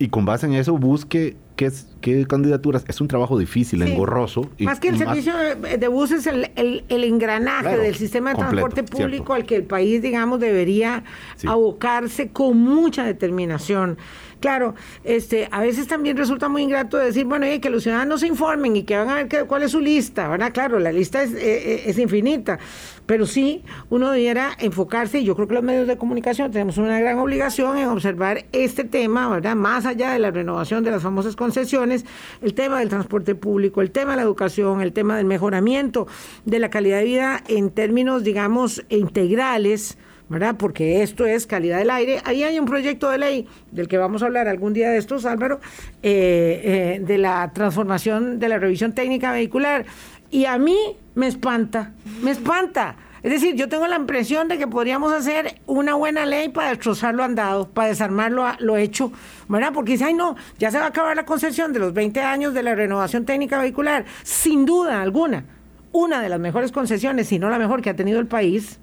y con base en eso busque qué, qué candidaturas. Es un trabajo difícil, engorroso. Y más que el servicio de bus es el, el, engranaje del sistema de transporte público al que el país, digamos, debería abocarse con mucha determinación. Claro, este, a veces también resulta muy ingrato decir, bueno, que los ciudadanos se informen y que van a ver qué, cuál es su lista, ¿verdad? Claro, la lista es, eh, eh, es, infinita, pero sí uno debiera enfocarse, y yo creo que los medios de comunicación tenemos una gran obligación en observar este tema, ¿verdad? Más allá de la renovación de las famosas concesiones, el tema del transporte público, el tema de la educación, el tema del mejoramiento de la calidad de vida en términos, digamos, integrales, ¿verdad? Porque esto es calidad del aire. Ahí hay un proyecto de ley del que vamos a hablar algún día de estos, Álvaro, eh, eh, de la transformación de la revisión técnica vehicular. Y a mí me espanta, me espanta. Es decir, yo tengo la impresión de que podríamos hacer una buena ley para destrozar lo andado, para desarmar lo, lo hecho, ¿verdad? Porque dice, ay no, ya se va a acabar la concesión de los 20 años de la renovación técnica vehicular. Sin duda alguna, una de las mejores concesiones, si no la mejor que ha tenido el país,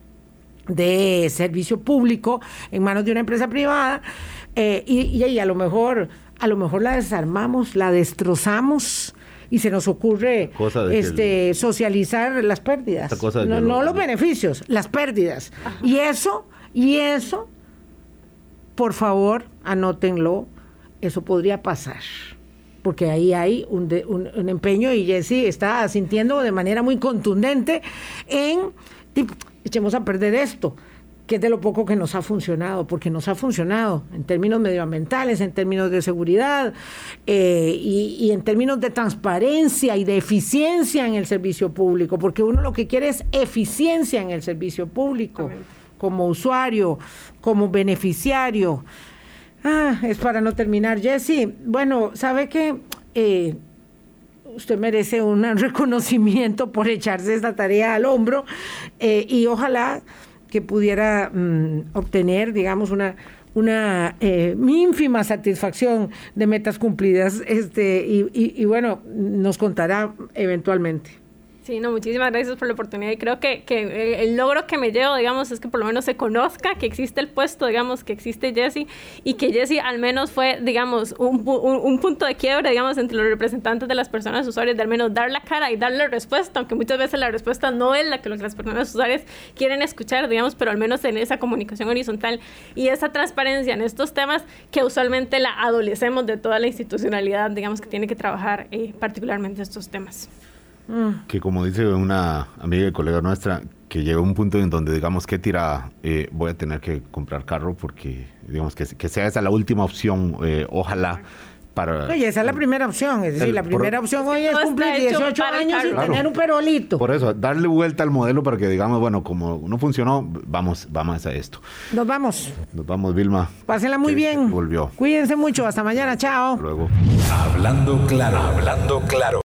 de servicio público en manos de una empresa privada eh, y, a lo mejor a lo mejor la desarmamos, la destrozamos y se nos ocurre este socializar las pérdidas, no, los beneficios, las pérdidas. Y eso, y eso, por favor, anótenlo, eso podría pasar porque ahí hay un, un, empeño y Jesse está sintiendo de manera muy contundente en echemos a perder esto, que es de lo poco que nos ha funcionado, porque nos ha funcionado en términos medioambientales, en términos de seguridad eh, y, en términos de transparencia y de eficiencia en el servicio público, porque uno lo que quiere es eficiencia en el servicio público, como usuario, como beneficiario. Ah, es para no terminar, Jesse. Bueno, ¿sabe qué? Eh, usted merece un reconocimiento por echarse esta tarea al hombro eh, y ojalá que pudiera mm, obtener, digamos, una una eh, ínfima satisfacción de metas cumplidas este y bueno, nos contará eventualmente. Sí, no, muchísimas gracias por la oportunidad y creo que, que el, logro que me llevo, digamos, es que por lo menos se conozca que existe el puesto, digamos, que existe Jesse y que Jesse al menos fue, digamos, un, un, punto de quiebre, digamos, entre los representantes de las personas usuarias, de al menos dar la cara y darle respuesta, aunque muchas veces la respuesta no es la que las personas usuarias quieren escuchar, digamos, pero al menos en esa comunicación horizontal y esa transparencia en estos temas que usualmente la adolecemos de toda la institucionalidad, digamos, que tiene que trabajar eh, particularmente estos temas. Que como dice una amiga y colega nuestra, que llega un punto en donde digamos que tira, eh, voy a tener que comprar carro porque digamos que, que sea esa la última opción, eh, ojalá. Para, Oye, esa es la primera opción, es decir, la primera opción hoy es cumplir 18 años y tener un perolito. Por eso, darle vuelta al modelo para que digamos, bueno, como no funcionó, vamos, vamos a esto. Nos vamos. Nos vamos, Vilma. Pásenla muy bien. Volvió. Cuídense mucho, hasta mañana, chao. Luego. Hablando claro, hablando claro.